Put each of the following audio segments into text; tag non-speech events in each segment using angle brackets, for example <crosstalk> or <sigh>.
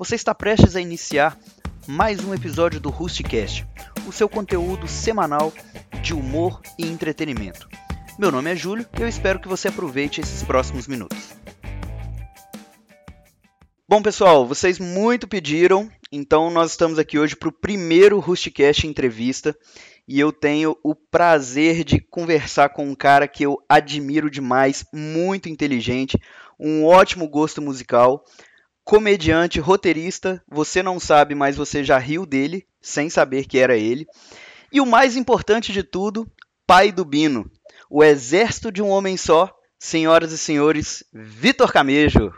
Você está prestes a iniciar mais um episódio do Rustcast, o seu conteúdo semanal de humor e entretenimento. Meu nome é Júlio e eu espero que você aproveite esses próximos minutos. Bom, pessoal, vocês muito pediram, então nós estamos aqui hoje para o primeiro Rustcast entrevista e eu tenho o prazer de conversar com um cara que eu admiro demais, muito inteligente, um ótimo gosto musical, comediante, roteirista, você não sabe, mas você já riu dele, sem saber que era ele. E o mais importante de tudo, pai do Bino, o exército de um homem só, senhoras e senhores, Vitor Camejo.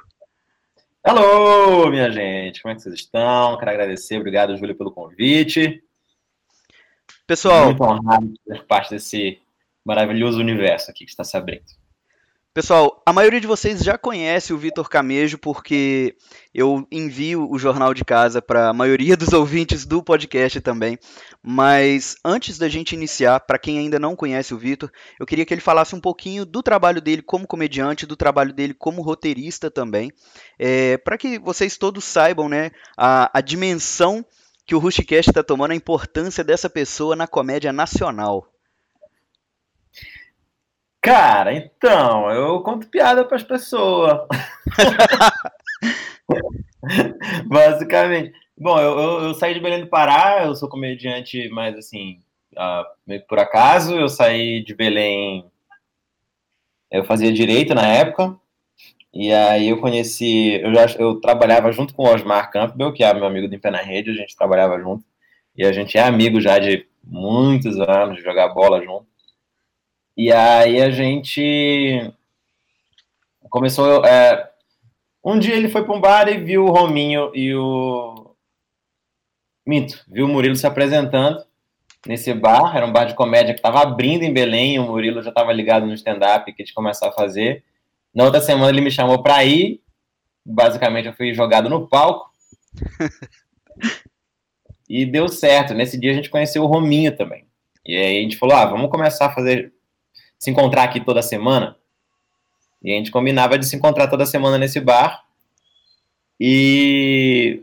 Alô, minha gente, como é que vocês estão? Quero agradecer, obrigado, Júlio, pelo convite. Pessoal, muito honrado de ser parte desse maravilhoso universo aqui que está se abrindo. Pessoal, a maioria de vocês já conhece o Vitor Camejo porque eu envio o Jornal de Casa para a maioria dos <laughs> ouvintes do podcast também. Mas antes da gente iniciar, para quem ainda não conhece o Vitor, eu queria que ele falasse um pouquinho do trabalho dele como comediante, do trabalho dele como roteirista também, é, para que vocês todos saibam né, a, a dimensão que o Rushcast está tomando, a importância dessa pessoa na comédia nacional. Cara, então, eu conto piada para as pessoas. <laughs> Basicamente. Bom, eu, eu, eu, saí de Belém do Pará, eu sou comediante, mas assim, uh, por acaso. Eu saí de Belém, eu fazia direito na época, e aí eu conheci, eu já eu trabalhava junto com o Osmar Campbell, que é meu amigo do Pé na Rede, a gente trabalhava junto, e a gente é amigo já de muitos anos, de jogar bola junto. E aí a gente começou. É, um dia ele foi para um bar e viu o Rominho e o. Minto, viu o Murilo se apresentando nesse bar. Era um bar de comédia que estava abrindo em Belém. O Murilo já estava ligado no stand-up que a gente começou a fazer. Na outra semana ele me chamou para ir. Basicamente eu fui jogado no palco. <laughs> e deu certo. Nesse dia a gente conheceu o Rominho também. E aí a gente falou: ah, vamos começar a fazer se encontrar aqui toda semana. E a gente combinava de se encontrar toda semana nesse bar. E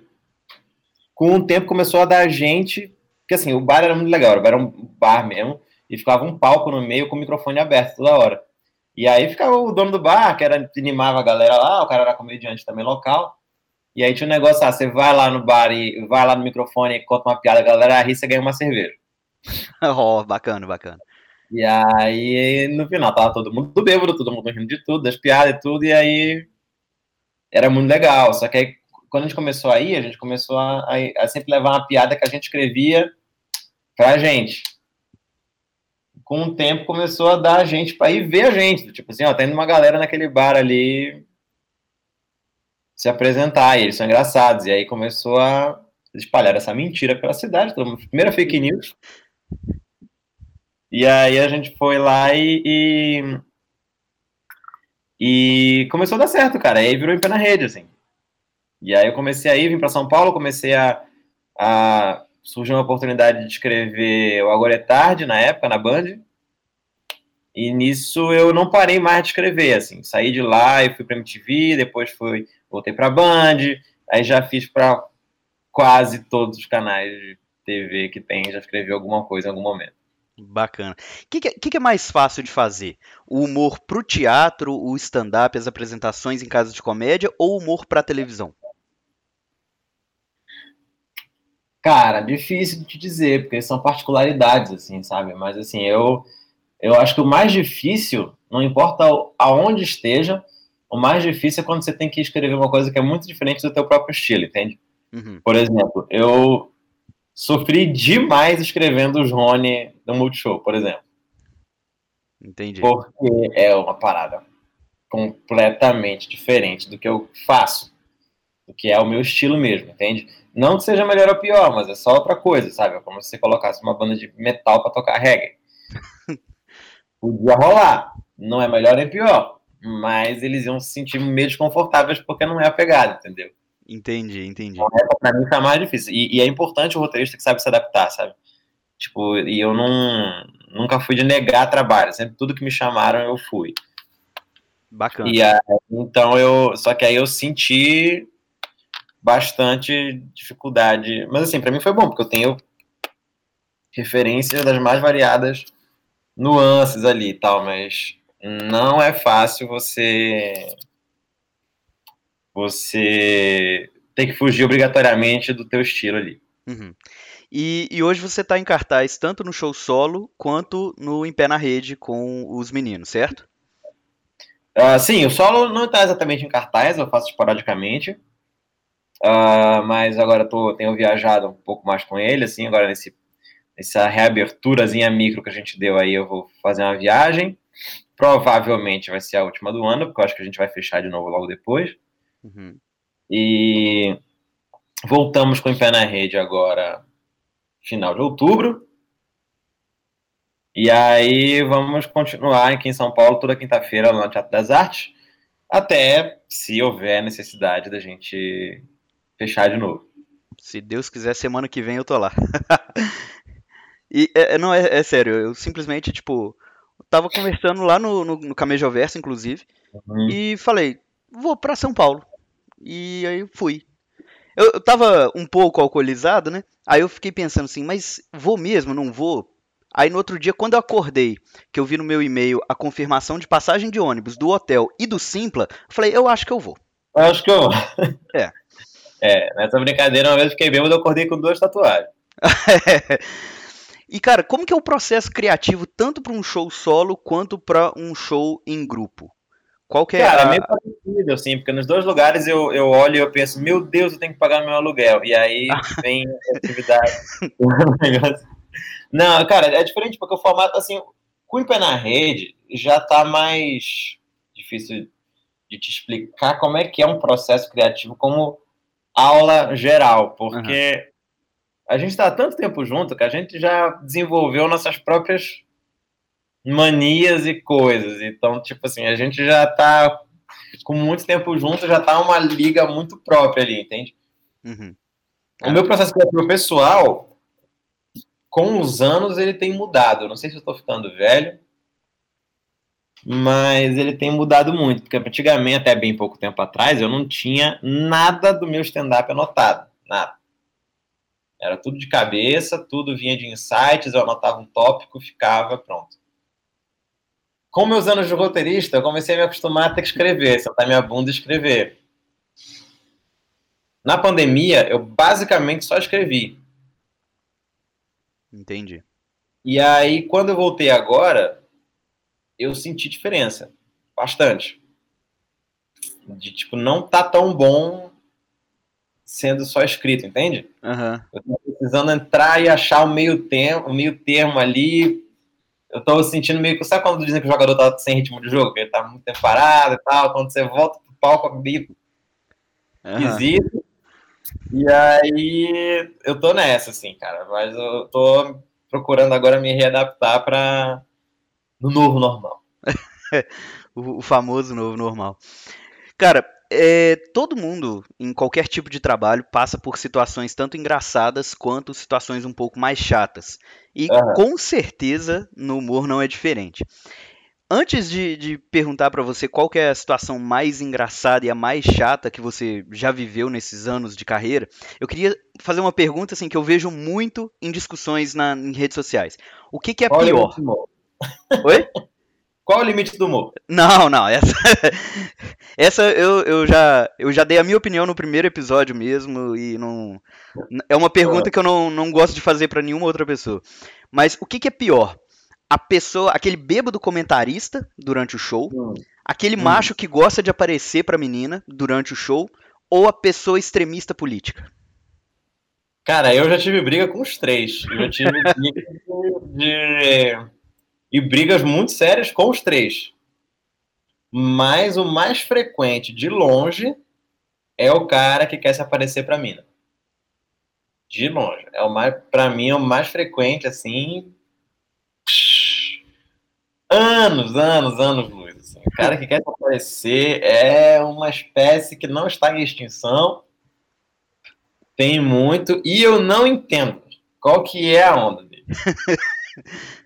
com o tempo começou a dar gente. Porque assim, o bar era muito legal, era um bar mesmo. E ficava um palco no meio com o microfone aberto toda hora. E aí ficava o dono do bar, que era, animava a galera lá, o cara era comediante também local. E aí tinha um negócio, ah, você vai lá no bar e vai lá no microfone e conta uma piada, a galera ri, você ganha uma cerveja. <laughs> oh, bacana, bacana. E aí, no final, tava todo mundo bêbado, todo mundo rindo de tudo, das piadas e tudo, e aí era muito legal. Só que aí, quando a gente começou a ir, a gente começou a, a, a sempre levar uma piada que a gente escrevia pra gente. Com o tempo começou a dar a gente para ir ver a gente. Tipo assim, ó, tá indo uma galera naquele bar ali se apresentar, e eles são engraçados. E aí começou a espalhar essa mentira pela cidade. Primeira fake news. E aí a gente foi lá e, e, e, começou a dar certo, cara. Aí virou em pé na rede, assim. E aí eu comecei a ir, vim para São Paulo, comecei a, a surgiu uma oportunidade de escrever o Agora é Tarde, na época, na Band. E nisso eu não parei mais de escrever, assim. Saí de lá e fui para MTV, depois fui, voltei para Band, aí já fiz para quase todos os canais de TV que tem, já escrevi alguma coisa em algum momento. Bacana. O que, que, que, é mais fácil de fazer? O humor pro teatro, o stand-up, as apresentações em casa de comédia ou o humor pra televisão? Cara, difícil de te dizer, porque são particularidades, assim, sabe? Mas, assim, eu, eu acho que o mais difícil, não importa aonde esteja, o mais difícil é quando você tem que escrever uma coisa que é muito diferente do teu próprio estilo, entende? Uhum. Por exemplo, eu, sofri demais escrevendo os Rony do Multishow, por exemplo. Entendi. Porque é uma parada completamente diferente do que eu faço, do que é o meu estilo mesmo, entende? Não que seja melhor ou pior, mas é só outra coisa, sabe? É como se você colocasse uma banda de metal para tocar reggae. <laughs> Podia rolar. Não é melhor nem pior, mas eles iam se sentir meio desconfortáveis porque não é a pegada, entendeu? Entendi, entendi. É, pra mim tá mais difícil. E, e, é importante o roteirista que sabe se adaptar, sabe? Tipo, e eu não nunca fui de negar trabalho. Sempre tudo que me chamaram eu fui. Bacana. E aí, então eu. Só que aí eu senti bastante dificuldade. Mas assim, para mim foi bom, porque eu tenho referências das mais variadas nuances ali e tal, mas não é fácil você você ter que fugir obrigatoriamente do teu estilo ali. Uhum. E, e, hoje você está em cartaz tanto no show solo quanto no Em Pé na Rede com os meninos, certo? Uh, sim, o solo não está exatamente em cartaz, eu faço esporadicamente. Uh, mas agora tô, tenho viajado um pouco mais com ele, assim, agora nesse, nessa reaberturazinha micro que a gente deu aí, eu vou fazer uma viagem. Provavelmente vai ser a última do ano, porque eu acho que a gente vai fechar de novo logo depois. Uhum. E voltamos com o Pé na Rede agora, final de outubro. E aí vamos continuar aqui em São Paulo toda quinta-feira no Teatro das Artes, até se houver necessidade da gente fechar de novo. Se Deus quiser, semana que vem eu tô lá. <laughs> e é, é, não, é, é, sério, eu simplesmente, tipo, tava conversando lá no, no, no Camejo Verso, inclusive, uhum. e falei, vou para São Paulo. E aí fui. Eu, eu tava um pouco alcoolizado, né? Aí eu fiquei pensando assim, mas vou mesmo, não vou? Aí no outro dia, quando eu acordei, que eu vi no meu e-mail a confirmação de passagem de ônibus do hotel e do Simpla, eu falei, eu acho que eu vou. Eu acho que eu vou. <laughs> É. É, nessa brincadeira, uma vez fiquei bêbado, eu acordei com duas tatuagens. <laughs> e, cara, como que é o processo criativo, tanto para um show solo, quanto para um show em grupo? Qual que é Cara, a... é meio parecido, assim, porque nos dois lugares eu, eu olho e eu penso, meu Deus, eu tenho que pagar meu aluguel. E aí <laughs> vem a atividade. Não, cara, é diferente, porque o formato, assim, com o pé na rede já tá mais difícil de te explicar como é que é um processo criativo como aula geral, porque uhum. a gente está há tanto tempo junto que a gente já desenvolveu nossas próprias manias e coisas. Então, tipo assim, a gente já tá com muito tempo junto, já tá uma liga muito própria ali, entende? Uhum. O meu processo criativo pessoal, com os anos, ele tem mudado. não sei se eu tô ficando velho, mas ele tem mudado muito, porque antigamente, até bem pouco tempo atrás, eu não tinha nada do meu stand-up anotado, nada. Era tudo de cabeça, tudo vinha de insights, eu anotava um tópico, ficava pronto com meus anos de roteirista, eu comecei a me acostumar a ter que escrever, sentar minha bunda e escrever. Na pandemia, eu basicamente só escrevi. Entendi. E aí, quando eu voltei agora, eu senti diferença. Bastante. De, tipo, não tá tão bom sendo só escrito, entende? Uhum. Eu tô precisando entrar e achar o meio, termo, o meio termo ali eu tô sentindo meio que. Sabe quando dizem que o jogador tá sem ritmo de jogo? Que ele tá muito tempo parado e tal. Quando você volta pro palco, é meio esquisito. Uhum. E aí eu tô nessa, assim, cara. Mas eu tô procurando agora me readaptar para no novo normal. <laughs> o, o famoso novo normal. Cara, é, todo mundo, em qualquer tipo de trabalho, passa por situações tanto engraçadas quanto situações um pouco mais chatas. E uhum. com certeza no humor não é diferente. Antes de, de perguntar para você qual é a situação mais engraçada e a mais chata que você já viveu nesses anos de carreira, eu queria fazer uma pergunta assim que eu vejo muito em discussões na, em redes sociais. O que, que é Olha pior? Oi? <laughs> Qual o limite do humor? Não, não, essa, <laughs> essa eu, eu, já, eu já dei a minha opinião no primeiro episódio mesmo e não é uma pergunta que eu não, não gosto de fazer para nenhuma outra pessoa. Mas o que, que, é pior? A pessoa, aquele bêbado comentarista durante o show, hum. aquele hum. macho que gosta de aparecer pra menina durante o show, ou a pessoa extremista política? Cara, eu já tive briga com os três. Eu já tive briga de e brigas muito sérias com os três. Mas o mais frequente, de longe, é o cara que quer se aparecer para mim. De longe. É o mais, para mim, é o mais frequente, assim. Anos, anos, anos. Assim. O cara que quer se aparecer é uma espécie que não está em extinção. Tem muito. E eu não entendo qual que é a onda dele. <laughs>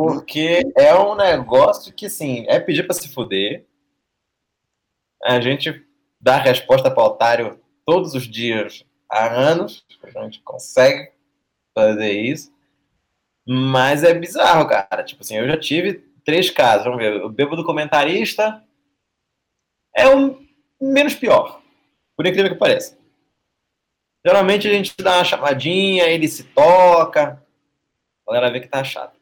Porque é um negócio que, assim, é pedir para se fuder. A gente dá resposta para otário todos os dias há anos, a gente consegue fazer isso. Mas é bizarro, cara. Tipo assim, eu já tive três casos. Vamos ver. O bêbado comentarista é o menos pior, por incrível que pareça. Geralmente a gente dá uma chamadinha, ele se toca, a galera vê que tá chato.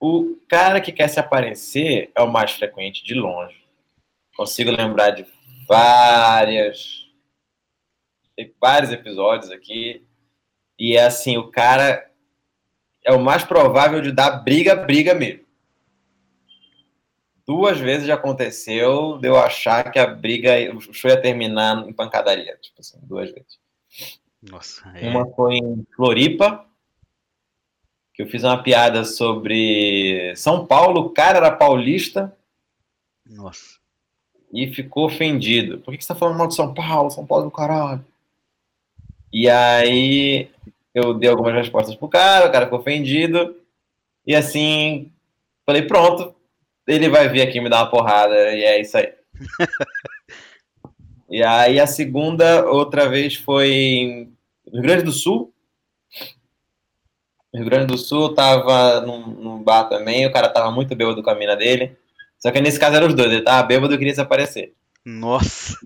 O cara que quer se aparecer é o mais frequente de longe. Consigo lembrar de várias. Tem vários episódios aqui. E é assim, o cara é o mais provável de dar briga, briga mesmo. Duas vezes já aconteceu de eu achar que a briga, o show ia terminar em pancadaria. Tipo assim, duas vezes. Nossa. É... Uma foi em Floripa, que eu fiz uma piada sobre São Paulo, o cara era paulista. Nossa. E ficou ofendido. Por que, você tá falando mal de São Paulo? São Paulo do caralho. E aí eu dei algumas respostas pro cara, o cara ficou ofendido. E assim, falei, pronto, ele vai vir aqui me dar uma porrada, e é isso aí. <laughs> e aí a segunda, outra vez, foi no Rio Grande do Sul. No Rio Grande do Sul, tava num, num, bar também, o cara tava muito bêbado com a mina dele. Só que nesse caso eram os dois, ele tava bêbado e queria desaparecer. Nossa!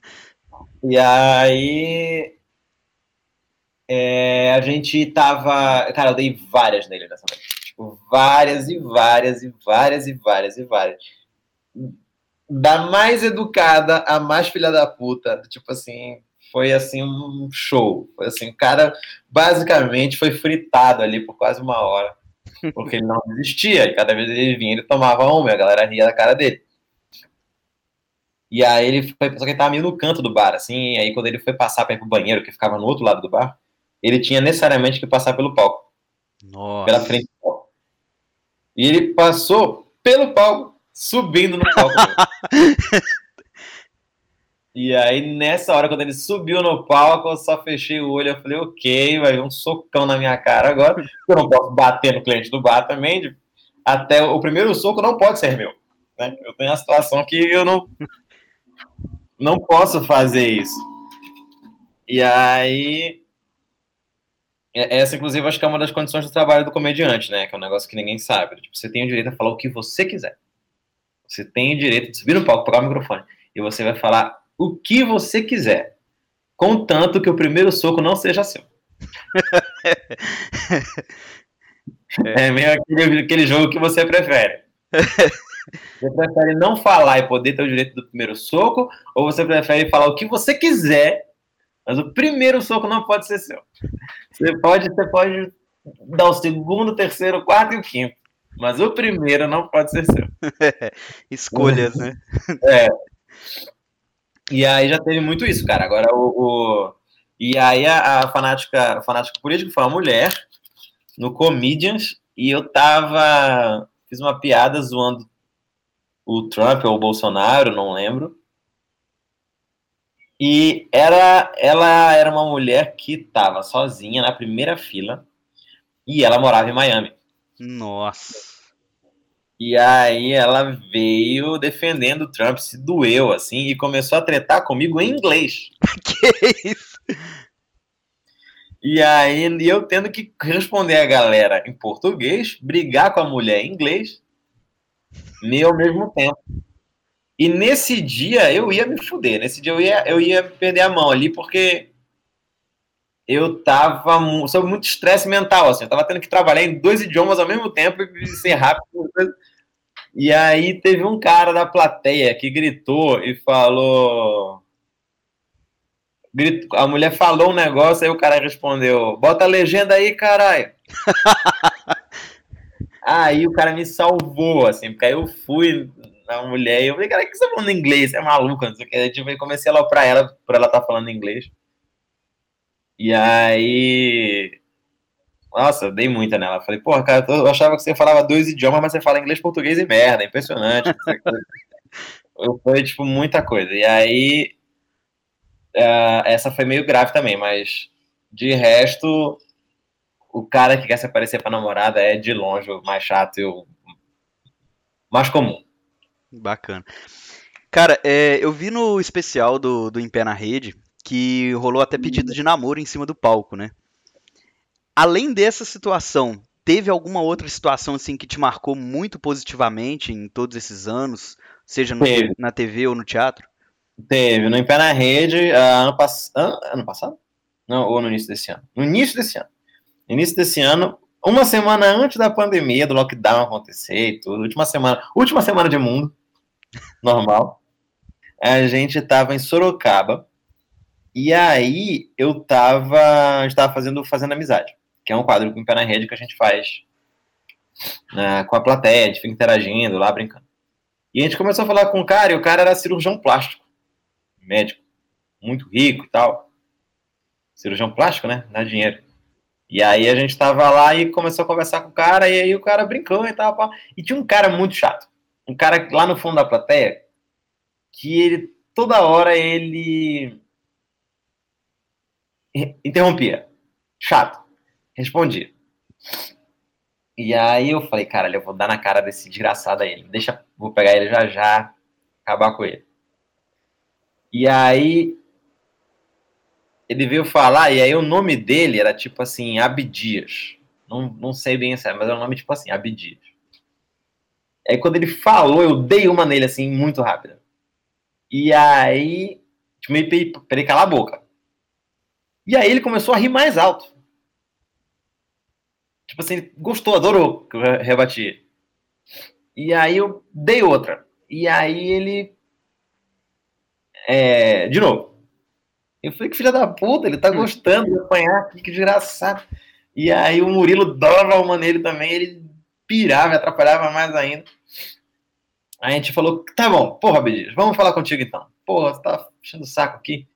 E aí é, a gente tava. Cara, eu dei várias nele nessa noite. Tipo, várias e várias e várias e várias e várias. Da mais educada a mais filha da puta. Tipo assim, foi assim um show. Foi assim, o cara basicamente foi fritado ali por quase uma hora. Porque ele não desistia. E cada vez ele vinha, ele tomava uma, a galera ria da cara dele. E aí ele foi, só que ele tava meio no canto do bar, assim, e aí quando ele foi passar para ir pro banheiro, que ficava no outro lado do bar, ele tinha necessariamente que passar pelo palco. Nossa. Pela frente do palco. E ele passou pelo palco, subindo no palco. <laughs> e aí, nessa hora, quando ele subiu no palco, eu só fechei o olho. Eu falei, ok, vai um socão na minha cara agora. Eu não posso bater no cliente do bar também. Até o primeiro soco não pode ser meu. Né? Eu tenho a situação que eu não, não posso fazer isso. E aí é, essa, inclusive, acho que é uma das condições do trabalho do comediante, né? Que é um negócio que ninguém sabe. Tipo, você tem o direito a falar o que você quiser. Você tem o direito de subir no palco, pegar o microfone, e você vai falar o que você quiser. Contanto que o primeiro soco não seja seu. <laughs> é meio aquele, aquele jogo que você prefere. <laughs> Você prefere não falar e poder ter o direito do primeiro soco, ou você prefere falar o que você quiser mas o primeiro soco não pode ser seu. Você pode, você pode dar o segundo, terceiro, o quarto e o quinto. Mas o primeiro não pode ser seu. <laughs> Escolhas, né? É. E aí já teve muito isso, cara. Agora o. o... E aí a, a fanática, a fanática política foi uma mulher no Comedians e eu tava. Fiz uma piada zoando o Trump ou o Bolsonaro, não lembro. E era, ela era uma mulher que estava sozinha na primeira fila e ela morava em Miami. Nossa. E aí ela veio defendendo o Trump, se doeu assim e começou a tretar comigo em inglês. <laughs> que isso? E aí eu tendo que responder a galera em português, brigar com a mulher em inglês, e ao mesmo tempo. E nesse dia eu ia me fuder. Nesse dia eu ia, eu ia perder a mão ali, porque eu tava sob muito estresse mental, assim. Eu tava tendo que trabalhar em dois idiomas ao mesmo tempo e ser rápido. E aí teve um cara da plateia que gritou e falou. A mulher falou um negócio, aí o cara respondeu: Bota a legenda aí, caralho. <laughs> aí o cara me salvou, assim, porque aí eu fui a mulher. E eu falei, cara, o que você tá falando inglês? É maluca, não sei o que. Tipo, eu comecei a pra ela, por ela estar tá falando inglês. E aí. Nossa, eu dei muita nela. Falei, porra, cara, eu achava que você falava dois idiomas, mas você fala inglês, português e merda. Impressionante. <laughs> foi, tipo, muita coisa. E aí. Uh, essa foi meio grave também, mas de resto, o cara que quer se aparecer pra namorada é de longe o mais chato e o mais comum. Bacana. Cara, é, eu vi no especial do, do Em Pé na Rede que rolou até pedido de namoro em cima do palco, né? Além dessa situação, teve alguma outra situação assim que te marcou muito positivamente em todos esses anos, seja no, na TV ou no teatro? Teve, no Em Pé na Rede, ano, pass... ano passado? Não, ou no início desse ano? No início desse ano. No início desse ano, uma semana antes da pandemia, do lockdown acontecer e tudo, última semana, última semana de mundo, <laughs> normal, a gente tava em Sorocaba, e aí eu tava, a gente tava fazendo Fazendo Amizade, que é um quadro com pé na rede que a gente faz né, com a plateia, a gente fica interagindo lá, brincando. E a gente começou a falar com o cara, e o cara era cirurgião plástico, médico, muito rico e tal. Cirurgião plástico, né? Dá dinheiro. E aí a gente tava lá e começou a conversar com o cara, e aí o cara brincou e tal. E tinha um cara muito chato. Um cara lá no fundo da plateia, que ele, toda hora, ele interrompia. Chato. Respondia. E aí eu falei, cara, eu vou dar na cara desse desgraçado aí. Deixa, vou pegar ele já já, acabar com ele. E aí ele veio falar, e aí o nome dele era tipo assim, Abdias. Não, não sei bem se é, mas era um nome tipo assim, Abdias. Aí quando ele falou, eu dei uma nele assim, muito rápida. E aí, tipo, meio pra ele calar a boca. E aí ele começou a rir mais alto. Tipo assim, ele gostou, adorou que eu rebati. E aí eu dei outra. E aí ele. É, de novo. Eu falei, que filha da puta, ele tá hum. gostando de apanhar aqui, que desgraçado. E aí o Murilo dava uma nele também, ele pirava, atrapalhava mais ainda. Aí a gente falou, tá bom, porra, Bedias, vamos falar contigo então. Porra, você tá enchendo o saco aqui.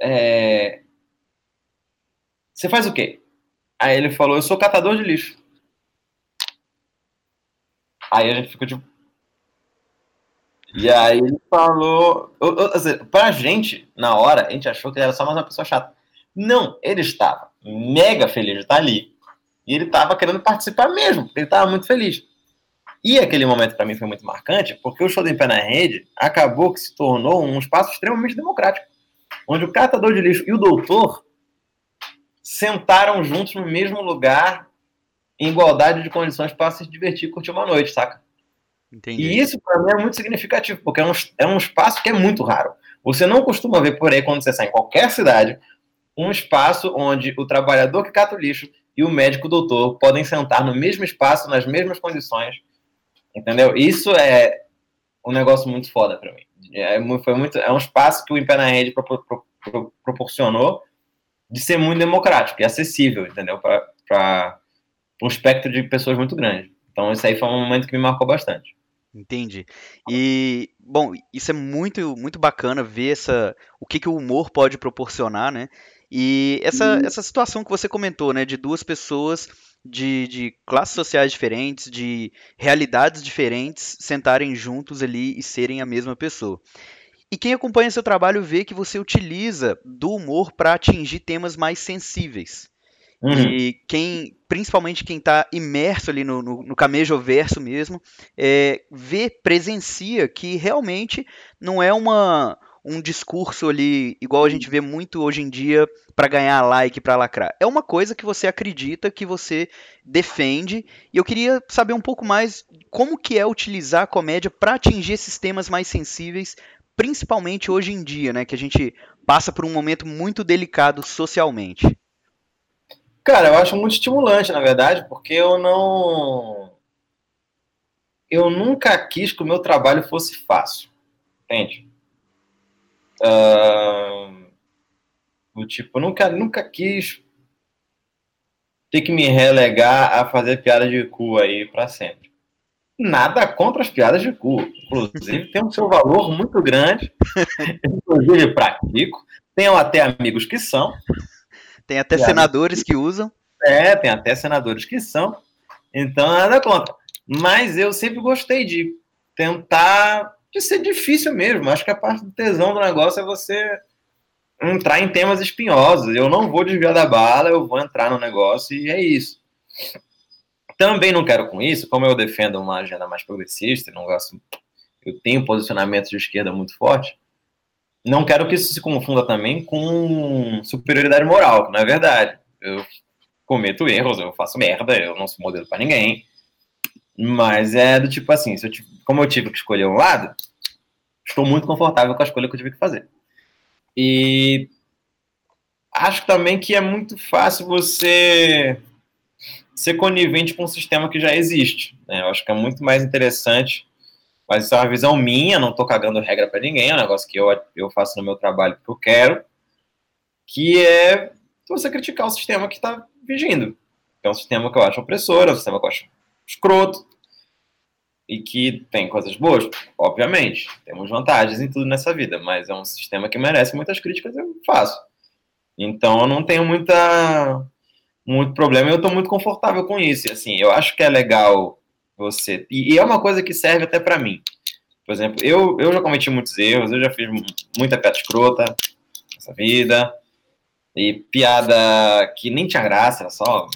É... Você faz o quê? Aí ele falou, eu sou catador de lixo. Aí a gente ficou tipo, e aí ele falou. Pra gente, na hora, a gente achou que ele era só mais uma pessoa chata. Não, ele estava mega feliz de estar ali. E ele estava querendo participar mesmo, ele estava muito feliz. E aquele momento para mim foi muito marcante, porque o show do Em Pé na Rede acabou que se tornou um espaço extremamente democrático, onde o catador de lixo e o doutor sentaram juntos no mesmo lugar, em igualdade de condições para se divertir e curtir uma noite, saca? Entendi. E isso para mim é muito significativo, porque é um, é um espaço que é muito raro. Você não costuma ver por aí, quando você sai em qualquer cidade, um espaço onde o trabalhador que cata o lixo e o médico doutor podem sentar no mesmo espaço, nas mesmas condições. Entendeu? Isso é um negócio muito foda para mim. É, foi muito, é um espaço que o Impé na Rede pro, pro, pro, proporcionou de ser muito democrático e acessível, entendeu? Para um espectro de pessoas muito grande. Então, isso aí foi um momento que me marcou bastante. Entendi. E, bom, isso é muito, muito bacana ver essa, o que, que o humor pode proporcionar, né? E essa, uhum. essa situação que você comentou, né, de duas pessoas de, de classes sociais diferentes, de realidades diferentes, sentarem juntos ali e serem a mesma pessoa. E quem acompanha seu trabalho vê que você utiliza do humor para atingir temas mais sensíveis. Uhum. E quem, principalmente quem está imerso ali no, no, no camejo verso mesmo, é, vê, presencia que realmente não é uma, um discurso ali igual a gente vê muito hoje em dia para ganhar like, para lacrar. É uma coisa que você acredita, que você defende, e eu queria saber um pouco mais como que é utilizar a comédia para atingir esses temas mais sensíveis, principalmente hoje em dia, né, que a gente passa por um momento muito delicado socialmente. Cara, eu acho muito estimulante, na verdade, porque eu não. Eu nunca quis que o meu trabalho fosse fácil. Entende? Uh... tipo, eu nunca, nunca quis ter que me relegar a fazer piada de cu aí para sempre. Nada contra as piadas de cu. Inclusive, tem o seu valor muito grande. <laughs> Inclusive, pratico. Tenho até amigos que são. Tem até senadores que usam. É, tem até senadores que são. Então, nada contra. Mas eu sempre gostei de tentar de ser difícil mesmo. Acho que a parte do tesão do negócio é você entrar em temas espinhosos. Eu não vou desviar da bala, eu vou entrar no negócio e é isso. Também não quero com isso, como eu defendo uma agenda mais progressista, não gosto, eu tenho posicionamento de esquerda muito forte, não quero que isso se confunda também com superioridade moral, que não é verdade. Eu cometo erros, eu faço merda, eu não sou modelo para ninguém. Mas é do tipo assim, eu, como eu tive que escolher um lado, estou muito confortável com a escolha que eu tive que fazer. E acho também que é muito fácil você ser conivente com um sistema que já existe. Né? Eu acho que é muito mais interessante, mas isso é uma visão minha, não estou cagando regra para ninguém, é um negócio que eu, eu faço no meu trabalho porque eu quero, que é você criticar o sistema que está vigindo. É um sistema que eu acho opressor, é um sistema que eu acho escroto, e que tem coisas boas, obviamente. Temos vantagens em tudo nessa vida, mas é um sistema que merece muitas críticas, eu faço. Então eu não tenho muita muito problema, eu estou muito confortável com isso. E, assim, eu acho que é legal você e, e é uma coisa que serve até para mim. Por exemplo, eu, eu já cometi muitos erros, eu já fiz muita piada escrota nessa vida e piada que nem tinha graça, era só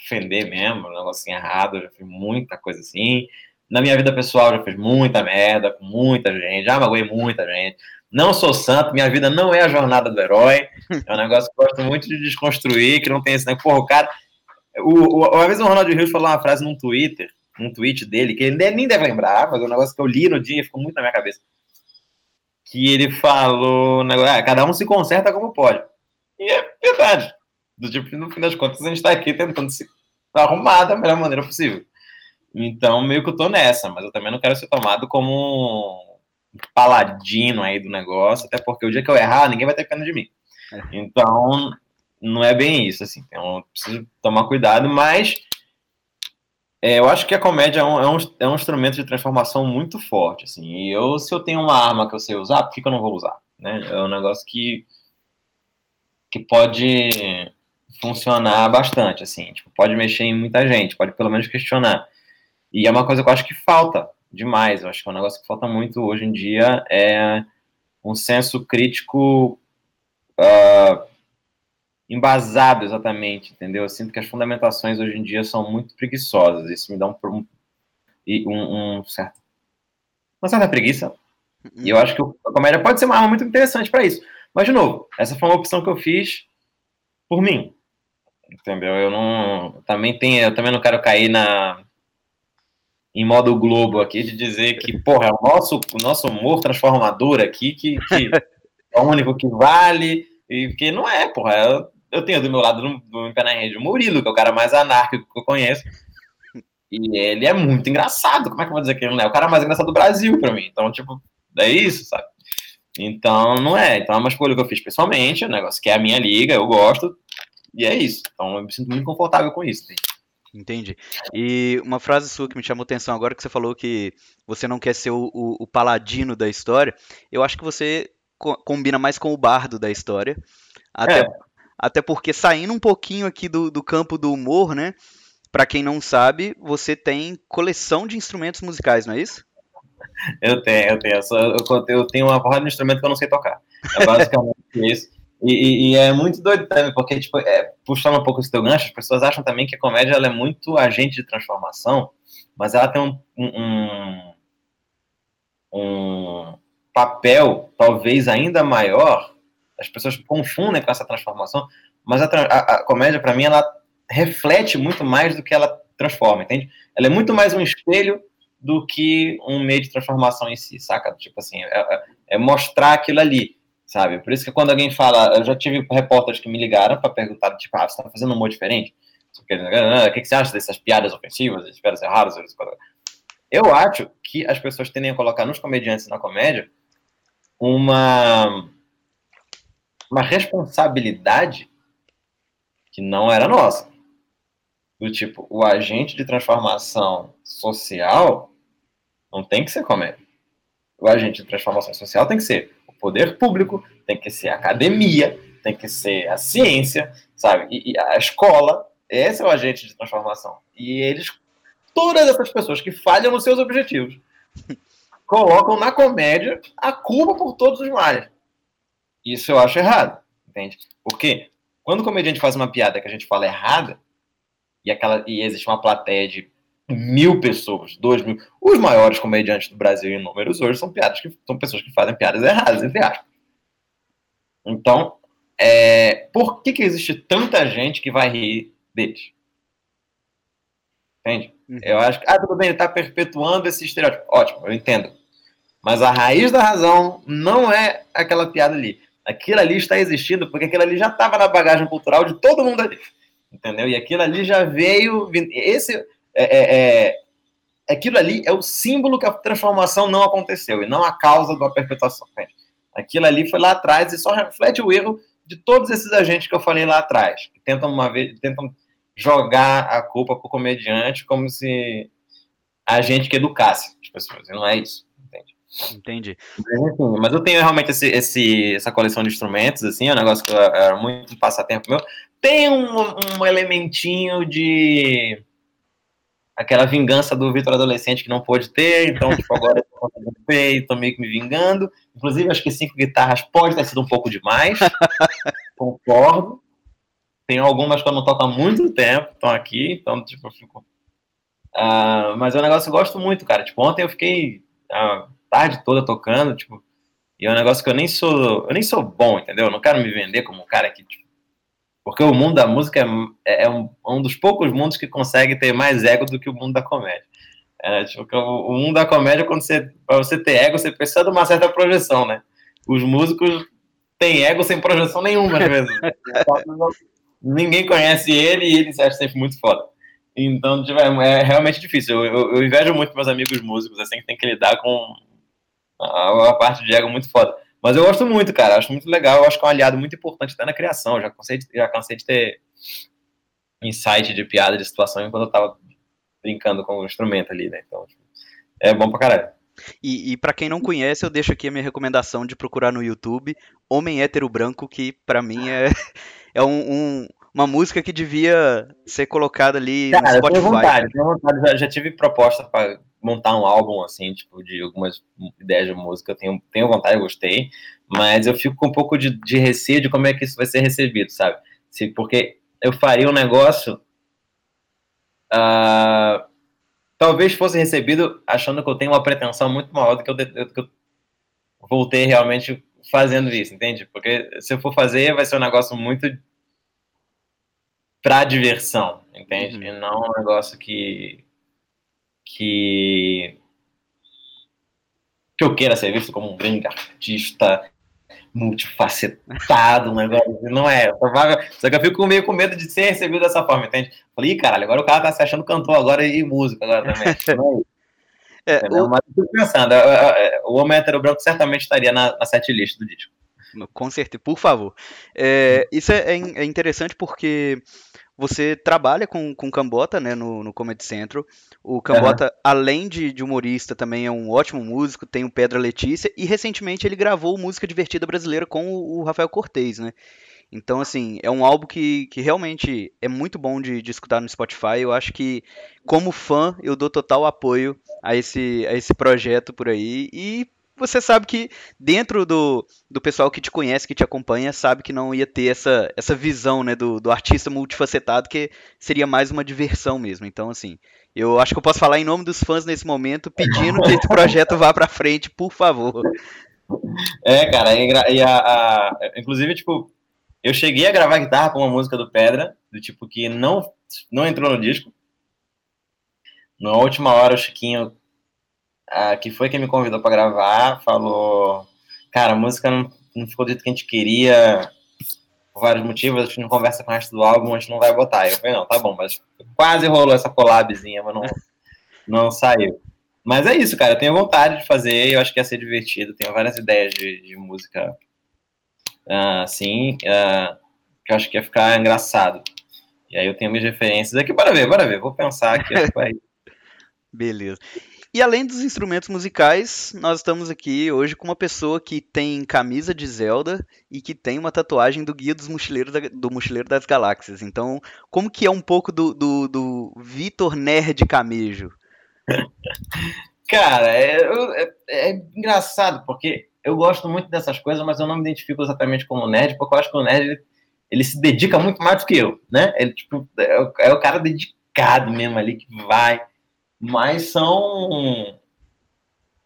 ofender mesmo, um negocinho errado, eu já fiz muita coisa assim. Na minha vida pessoal já fiz muita merda com muita gente, já magoei muita gente. Não sou santo, minha vida não é a jornada do herói. <laughs> É um negócio que eu gosto muito de desconstruir, que não tem esse negócio. Porra, o cara. O, o, uma vez o Ronaldo Rios falou uma frase num Twitter, num tweet dele, que ele nem deve lembrar, mas é um negócio que eu li no dia e ficou muito na minha cabeça. Que ele falou, ah, cada um se conserta como pode. E é verdade. Do tipo, no fim das contas, a gente está aqui tentando se arrumar da melhor maneira possível. Então, meio que eu tô nessa, mas eu também não quero ser tomado como paladino aí do negócio, até porque o dia que eu errar, ninguém vai ter pena de mim. É. Então, não é bem isso, assim. Então, eu preciso tomar cuidado, mas é, eu acho que a comédia é um, é, um, é um, instrumento de transformação muito forte, assim. E eu, se eu tenho uma arma que eu sei usar, por que, que eu não vou usar? Né? É um negócio que, que pode funcionar bastante, assim. Tipo, pode mexer em muita gente, pode pelo menos questionar. E é uma coisa que eu acho que falta demais. Eu acho que é um negócio que falta muito hoje em dia é um senso crítico uh, embasado exatamente, entendeu? Eu sinto que as fundamentações hoje em dia são muito preguiçosas. Isso me dá um, um, um, um certo, uma certa preguiça. E eu acho que a comédia pode ser uma arma muito interessante para isso. Mas, de novo, essa foi uma opção que eu fiz por mim. Entendeu? Eu não. Também, tem, eu também não quero cair na em modo Globo aqui, de dizer que, porra, é o nosso, o nosso humor transformador aqui que, que <laughs> é o único que vale, e que não é, porra. Eu, eu tenho do meu lado do, do Pé na Rede o Murilo, que é o cara mais anárquico que eu conheço. E ele é muito engraçado. Como é que eu vou dizer que ele não é? O cara mais engraçado do Brasil pra mim. Então, tipo, é isso, sabe? Então, não é. Então, é uma escolha que eu fiz pessoalmente, o negócio que é a minha liga, eu gosto, e é isso. Então, eu me sinto muito confortável com isso. Entendi. E uma frase sua que me chamou atenção agora, que você falou que você não quer ser o, o, o paladino da história. Eu acho que você co combina mais com o bardo da história. Até, é. até porque saindo um pouquinho aqui do, do campo do humor, né? Para quem não sabe, você tem coleção de instrumentos musicais, não é isso? Eu tenho, eu tenho. Eu, eu tenho uma porrada de instrumento que eu não sei tocar. É basicamente <laughs> isso. E, e, é muito doido também, porque, tipo, é, puxando um pouco esse teu gancho, as pessoas acham também que a comédia ela é muito agente de transformação, mas ela tem um, um, um papel talvez ainda maior, as pessoas confundem com essa transformação, mas a, a, a comédia, para mim, ela reflete muito mais do que ela transforma, entende? Ela é muito mais um espelho do que um meio de transformação em si, saca? Tipo assim, é, é, é mostrar aquilo ali sabe? Por isso que quando alguém fala, eu já tive repórteres que me ligaram para perguntar, tipo, ah, você está fazendo um humor diferente? O que, você acha dessas piadas ofensivas, dessas piadas erradas? Eu acho que as pessoas tendem a colocar nos comediantes na comédia uma, uma responsabilidade que não era nossa. Do tipo, o agente de transformação social não tem que ser comédia. O agente de transformação social tem que ser poder público, tem que ser a academia, tem que ser a ciência, sabe? E, e, a escola, esse é o agente de transformação. E eles, todas essas pessoas que falham nos seus objetivos, <laughs> colocam na comédia a culpa por todos os males. Isso eu acho errado, entende? Porque quando o comediante faz uma piada que a gente fala errada, e, aquela, e existe uma plateia de mil pessoas, dois mil. Os maiores comediantes do Brasil em números hoje são piadas que são pessoas que fazem piadas erradas, entre aspas. Então, é, por que, que existe tanta gente que vai rir deles? Entende? Uhum. Eu acho que, ah, tudo bem, ele está perpetuando esse estereótipo. Ótimo, eu entendo. Mas a raiz da razão não é aquela piada ali. Aquilo ali está existindo porque aquilo ali já estava na bagagem cultural de todo mundo ali. Entendeu? E aquilo ali já veio. Esse, é, é, é, aquilo ali é o símbolo que a transformação não aconteceu e não a causa da perpetuação. Aquilo ali foi lá atrás e só reflete o erro de todos esses agentes que eu falei lá atrás, que tentam uma vez, tentam jogar a culpa para o comediante como se a gente que educasse as pessoas, e não é isso. Entende? Entendi. Mas, enfim, mas eu tenho realmente esse, esse, essa coleção de instrumentos, assim, é um negócio que era muito um passatempo meu. Tem um, um elementinho de aquela vingança do Vitor adolescente que não pôde ter, então, tipo, agora eu conseguindo ter e tô meio que me vingando. Inclusive, acho que cinco guitarras pode ter sido um pouco demais. <laughs> Concordo. Tem algumas que eu não toco há muito tempo, estão aqui, então, tipo, eu fico. Uh, mas é um negócio que eu gosto muito, cara. Tipo, ontem eu fiquei a tarde toda tocando, tipo, e é um negócio que eu nem sou. Eu nem sou bom, entendeu? Eu não quero me vender como um cara que, tipo, porque o mundo da música é, é um, um, dos poucos mundos que consegue ter mais ego do que o mundo da comédia. É, tipo, o, mundo da comédia, quando você, para você ter ego, você precisa de uma certa projeção, né? Os músicos têm ego sem projeção nenhuma, às vezes. <laughs> Ninguém conhece ele e ele se acha sempre muito foda. Então, tipo, é, é realmente difícil. Eu, eu, eu, invejo muito meus amigos músicos, assim, que tem que lidar com a, a parte de ego muito foda. Mas eu gosto muito, cara. Acho muito legal. Acho que é um aliado muito importante até na criação. Eu já cansei de, já cansei de ter insight de piada, de situação, enquanto eu tava brincando com o instrumento ali, né? Então, é bom pra caralho. E, e para quem não conhece, eu deixo aqui a minha recomendação de procurar no YouTube Homem Hétero Branco, que para mim é, <laughs> é um, um, uma música que devia ser colocada ali Cara, no Spotify. Eu tenho vontade, tenho vontade. Já, já tive proposta para montar um álbum, assim, tipo, de algumas ideias de música. Eu tenho, tenho vontade, eu gostei, mas eu fico com um pouco de, de receio de como é que isso vai ser recebido, sabe? Se, porque eu faria um negócio. Uh, talvez fosse recebido achando que eu tenho uma pretensão muito maior do que eu, do que eu voltei realmente fazendo isso, entende? Porque se eu for fazer, vai ser um negócio muito pra diversão, entende? Uhum. E não um negócio que que que eu queira ser visto como um grande artista multifacetado, um negócio não é. Só que eu fico meio com medo de ser recebido dessa forma, entende? Falei, caralho, agora o cara tá se achando cantor agora e música agora também. <laughs> é, o... Mas eu tô pensando, o Homem Hétero Branco certamente estaria na, na setlist do disco. Com certeza, por favor. É, isso é, é interessante porque você trabalha com, com Cambota, né, no, no Comedy Central. O Cambota, uhum. além de, de, humorista, também é um ótimo músico, tem o Pedra Letícia, e recentemente ele gravou música divertida brasileira com o, o Rafael Cortez, né? Então, assim, é um álbum que, que realmente é muito bom de, de escutar no Spotify. Eu acho que, como fã, eu dou total apoio a esse, a esse projeto por aí. E você sabe que dentro do, do pessoal que te conhece, que te acompanha, sabe que não ia ter essa, essa visão né, do, do artista multifacetado, que seria mais uma diversão mesmo. Então, assim, eu acho que eu posso falar em nome dos fãs nesse momento, pedindo que esse projeto vá para frente, por favor. É, cara, e a, a, inclusive, tipo, eu cheguei a gravar guitarra com uma música do Pedra, do tipo que não, não entrou no disco. Na última hora, o Chiquinho ah, que foi quem me convidou para gravar, falou: Cara, a música não, não ficou do jeito que a gente queria, por vários motivos, a gente não conversa com o resto do álbum, a gente não vai botar. Eu falei: Não, tá bom, mas quase rolou essa collabzinha, mas não, não saiu. Mas é isso, cara, eu tenho vontade de fazer, eu acho que ia ser divertido, tenho várias ideias de, de música uh, assim, uh, que eu acho que ia ficar engraçado. E aí eu tenho minhas referências aqui, bora ver, bora ver, vou pensar aqui. <laughs> Beleza. E além dos instrumentos musicais, nós estamos aqui hoje com uma pessoa que tem camisa de Zelda e que tem uma tatuagem do Guia dos Mochileiros da, do Mochileiro das Galáxias. Então, como que é um pouco do, do, do Vitor Nerd Camejo? <laughs> Cara, é, é, é, engraçado, porque eu gosto muito dessas coisas, mas eu não me identifico exatamente como nerd, porque eu acho que o nerd ele, se dedica muito mais do que eu, né? Ele tipo, é, é o cara dedicado mesmo ali que vai mas são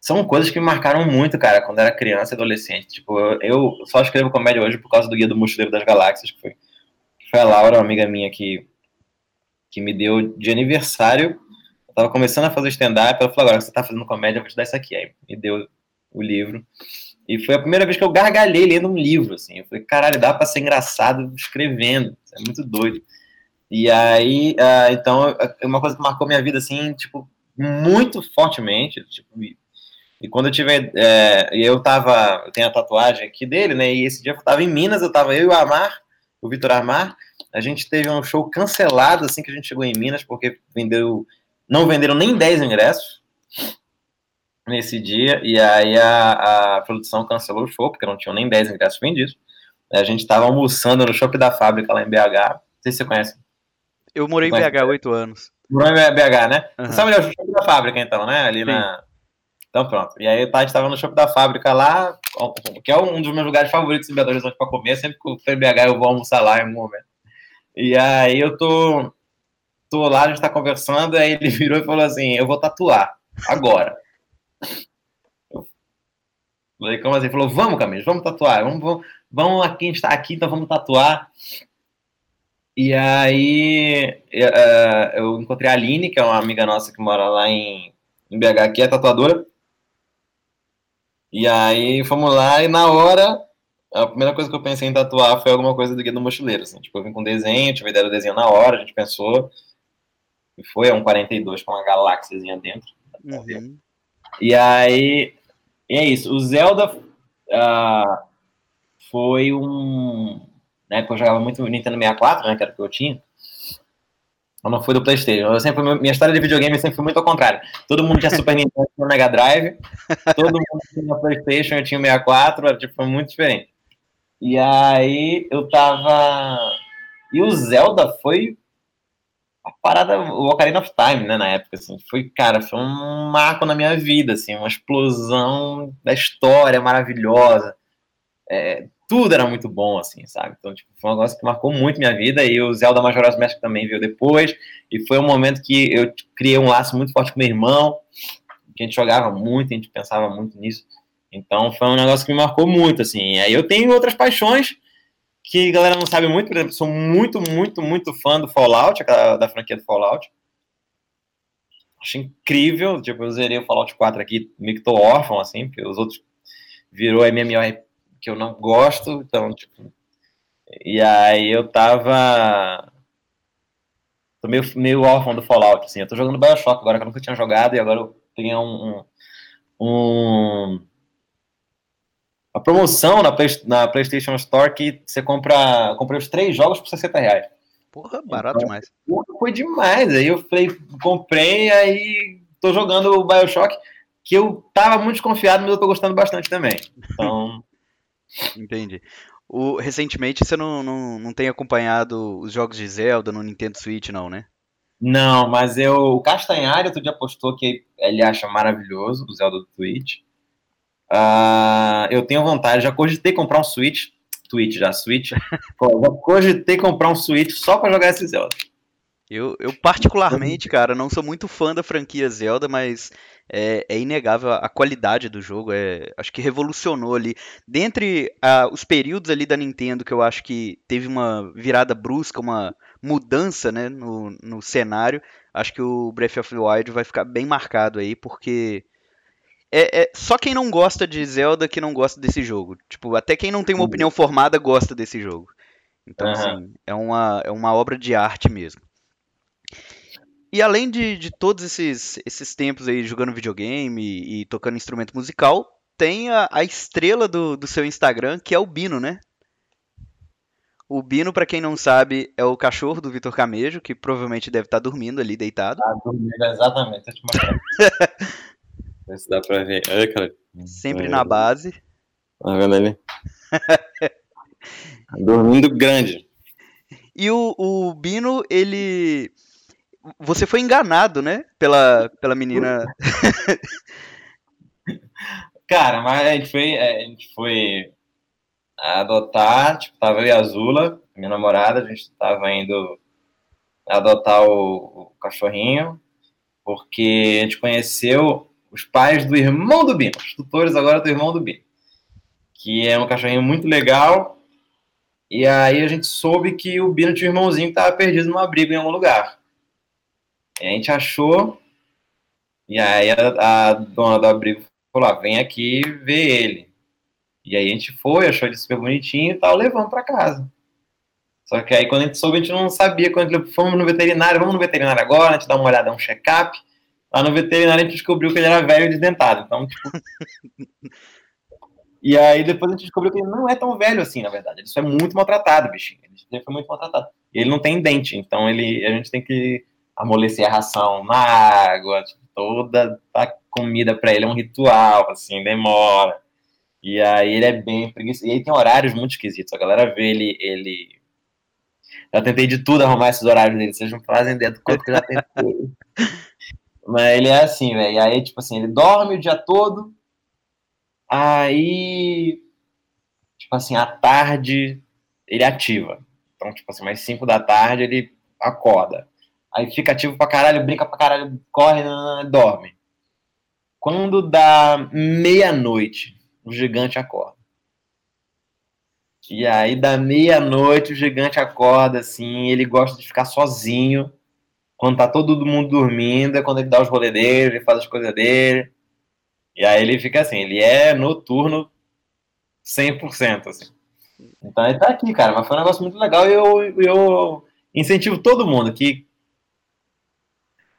são coisas que me marcaram muito, cara, quando era criança e adolescente. Tipo, eu, só escrevo comédia hoje por causa do Guia do Mochileiro das Galáxias, que foi, que foi a Laura, uma amiga minha que, que me deu de aniversário. Eu tava começando a fazer stand-up, ela falou, agora você tá fazendo comédia, eu vou te dar isso aqui. Aí me deu o livro. E foi a primeira vez que eu gargalhei lendo um livro, assim. Eu falei, caralho, dá pra ser engraçado escrevendo. É muito doido. E aí, uh, então, uma coisa que marcou minha vida, assim, tipo, muito fortemente, tipo, e quando eu tive. É, eu tava. Eu tenho a tatuagem aqui dele, né? E esse dia eu tava em Minas, eu tava eu e o Amar, o Vitor Amar. A gente teve um show cancelado assim que a gente chegou em Minas, porque vendeu. Não venderam nem 10 ingressos nesse dia. E aí a, a produção cancelou o show, porque não tinham nem 10 ingressos vendidos. A gente tava almoçando no shopping da fábrica lá em BH. Não sei se você conhece. Eu morei em BH oito anos. Morou em BH, né? Uhum. Você sabe é o shopping da fábrica, então, né? Ali Sim. na então pronto. E aí a gente estava no shopping da fábrica lá, que é um dos meus lugares favoritos em Belo Horizonte para comer. Sempre que eu tô em BH eu vou almoçar lá em algum momento. E aí eu tô, tô lá, a gente tá conversando, aí ele <laughs> virou e falou assim, eu vou tatuar, agora. Eu falei, como assim? Ele falou, vamos, Camilo, vamos tatuar. Vamos, vamos, vamos aqui, a gente tá aqui, então vamos tatuar. E aí eu, eh, eu encontrei a Aline, que é uma amiga nossa que mora lá em, em BH, que é tatuadora. E aí fomos lá e na hora, a primeira coisa que eu pensei em tatuar foi alguma coisa do Guia do Mochileiro, assim. Tipo, eu vim com desenho, tive ideia do desenho na hora, a gente pensou. E foi, é um 42 com uma galáxiazinha dentro. Uhum. E aí, e é isso. O Zelda uh, foi um... Na época eu jogava muito Nintendo 64, né, que era o que eu tinha. Eu não fui do PlayStation. Eu sempre, minha história de videogame sempre foi muito ao contrário. Todo mundo tinha <laughs> Super Nintendo e Mega Drive, todo mundo tinha PlayStation, eu tinha 64, era, tipo, foi muito diferente. E aí eu tava. E o Zelda foi a parada, o Ocarina of Time, né, na época, assim, foi, cara, foi um marco na minha vida, assim, uma explosão da história maravilhosa. É, tudo era muito bom, assim, sabe? Então, tipo, foi um negócio que marcou muito minha vida, e o Zelda Majora's Mask também veio depois, e foi um momento que eu criei um laço muito forte com meu irmão, que a gente jogava muito, a gente pensava muito nisso, então foi um negócio que me marcou muito, assim, aí eu tenho outras paixões que a galera não sabe muito, por exemplo, sou muito, muito, muito fã do Fallout, da franquia do Fallout, acho incrível, tipo, eu zerei o Fallout 4 aqui, meio que tô órfão, assim, porque os outros virou MMORPG que eu não gosto, então, tipo. E aí eu tava. Tô meio, meio órfão do Fallout, assim. Eu tô jogando Bioshock agora, que eu nunca tinha jogado, e agora eu tenho um. um, a promoção na, Play, na PlayStation Store que você compra. Comprei os três jogos por 60 reais. Porra, barato então, demais. Foi demais. Aí eu falei, comprei, aí tô jogando o Bioshock, que eu tava muito desconfiado, mas eu tô gostando bastante também. Então. Entendi. O, recentemente você não, não, não tem acompanhado os jogos de Zelda no Nintendo Switch, não, né? Não, mas eu. O Castanhari outro dia postou que ele acha maravilhoso o Zelda do Switch. Uh, eu tenho vontade, já cogitei comprar um Switch. Switch já, Switch. <laughs> já cogitei comprar um Switch só para jogar esse Zelda. Eu, eu, particularmente, <laughs> cara, não sou muito fã da franquia Zelda, mas é, é inegável a, qualidade do jogo. É, acho que revolucionou ali. Dentre uh, os períodos ali da Nintendo que eu acho que teve uma virada brusca, uma mudança né, no, no cenário, acho que o Breath of the Wild vai ficar bem marcado aí, porque é, é, só quem não gosta de Zelda que não gosta desse jogo. Tipo, até quem não tem uma opinião formada gosta desse jogo. Então, uhum. assim, é uma, é uma obra de arte mesmo. E além de, de todos esses, esses tempos aí jogando videogame e, e tocando instrumento musical, tem a, a estrela do, do seu Instagram, que é o Bino, né? O Bino, para quem não sabe, é o cachorro do Vitor Camejo, que provavelmente deve estar tá dormindo ali, deitado. Tá dormindo, exatamente. Deixa eu <laughs> se dá pra ver. Olha, cara. Sempre na base. Tá vendo ali? <laughs> dormindo grande. E o, o Bino, ele você foi enganado, né? Pela, pela menina. <laughs> Cara, mas a gente foi, a gente foi adotar, tipo, tava eu e a Zula, minha namorada, a gente tava indo adotar o, o cachorrinho, porque a gente conheceu os pais do irmão do Bino, os tutores agora do irmão do Bino, que é um cachorrinho muito legal. E aí a gente soube que o Bino tinha um irmãozinho que estava perdido num abrigo em algum lugar. E a gente achou, e aí a, a dona do abrigo falou: ah, vem aqui ver ele. E aí a gente foi, achou ele super bonitinho e tal, levando para casa. Só que aí quando a gente soube, a gente não sabia. Quando fomos no veterinário, vamos no veterinário agora, a gente dá uma olhada, um check-up. Lá no veterinário a gente descobriu que ele era velho e desdentado. Então, tipo. <laughs> e aí depois a gente descobriu que ele não é tão velho assim, na verdade. Ele só é muito maltratado, bichinho. Ele foi muito maltratado. E ele não tem dente, então ele, a gente tem que amolecer a ração na água, tipo, toda a comida para ele é um ritual, assim, demora. E aí ele é bem preguiçoso. E aí tem horários muito esquisitos. A galera vê ele, ele já tentei de tudo arrumar esses horários dele. Vocês não fazem ideia do quanto que eu já tentei. <laughs> Mas ele é assim, velho. Aí, tipo assim, ele dorme o dia todo. Aí, tipo assim, à tarde ele ativa. Então, tipo assim, mais 5 da tarde ele acorda. Aí fica ativo pra caralho, brinca pra caralho, corre, dorme. Quando dá meia-noite, o gigante acorda. E aí, da meia-noite, o gigante acorda, assim, ele gosta de ficar sozinho. Quando tá todo mundo dormindo, é quando ele dá os rolês dele, ele faz as coisas dele. E aí ele fica assim, ele é noturno 100%, assim. Então ele tá aqui, cara, mas foi um negócio muito legal e eu, eu incentivo todo mundo que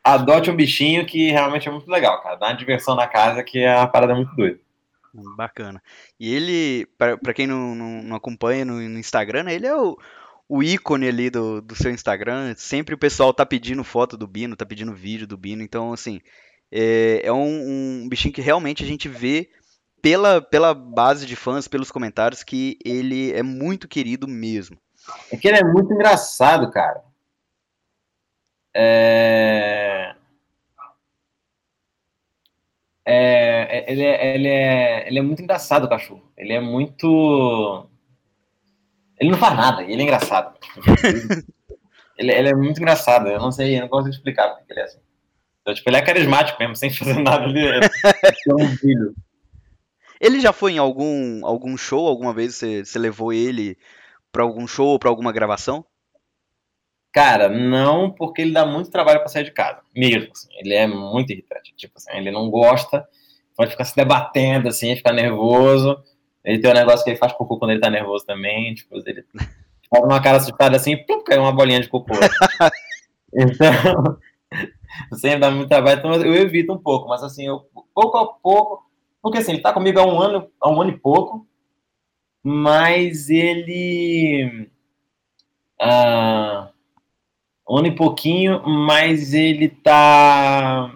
adote um bichinho que realmente é muito legal, cara. Dá uma diversão na casa que é uma parada muito doida. Bacana. E ele, para quem não, não, não, acompanha no, no Instagram, ele é o, o ícone ali do, do seu Instagram. Sempre o pessoal tá pedindo foto do Bino, tá pedindo vídeo do Bino. Então, assim, é, é um, um, bichinho que realmente a gente vê pela, pela base de fãs, pelos comentários, que ele é muito querido mesmo. É que ele é muito engraçado, cara. É... É, é, ele, é, ele, é, ele é muito engraçado, o cachorro. Ele é muito. Ele não faz nada, ele é engraçado. <laughs> ele, ele, é muito engraçado, eu não sei, eu não de explicar porque ele é assim. Então, tipo, ele é carismático mesmo, sem fazer nada, ele é, um filho. Ele já foi em algum, algum show, alguma vez você, você levou ele para algum show ou para alguma gravação? Cara, não, porque ele dá muito trabalho para sair de casa, mesmo. Assim, ele é muito irritante. Tipo assim, ele não gosta, pode ficar se debatendo, assim, ficar nervoso. Ele tem um negócio que ele faz cocô quando ele tá nervoso também. Tipo, ele faz uma cara assustada assim, plum, cai uma bolinha de cocô. <laughs> então, sempre dá muito trabalho, então eu evito um pouco, mas assim, eu, pouco a pouco, porque assim, ele tá comigo há um ano, há um ano e pouco, mas ele. Ah, um ano e pouquinho, mas ele tá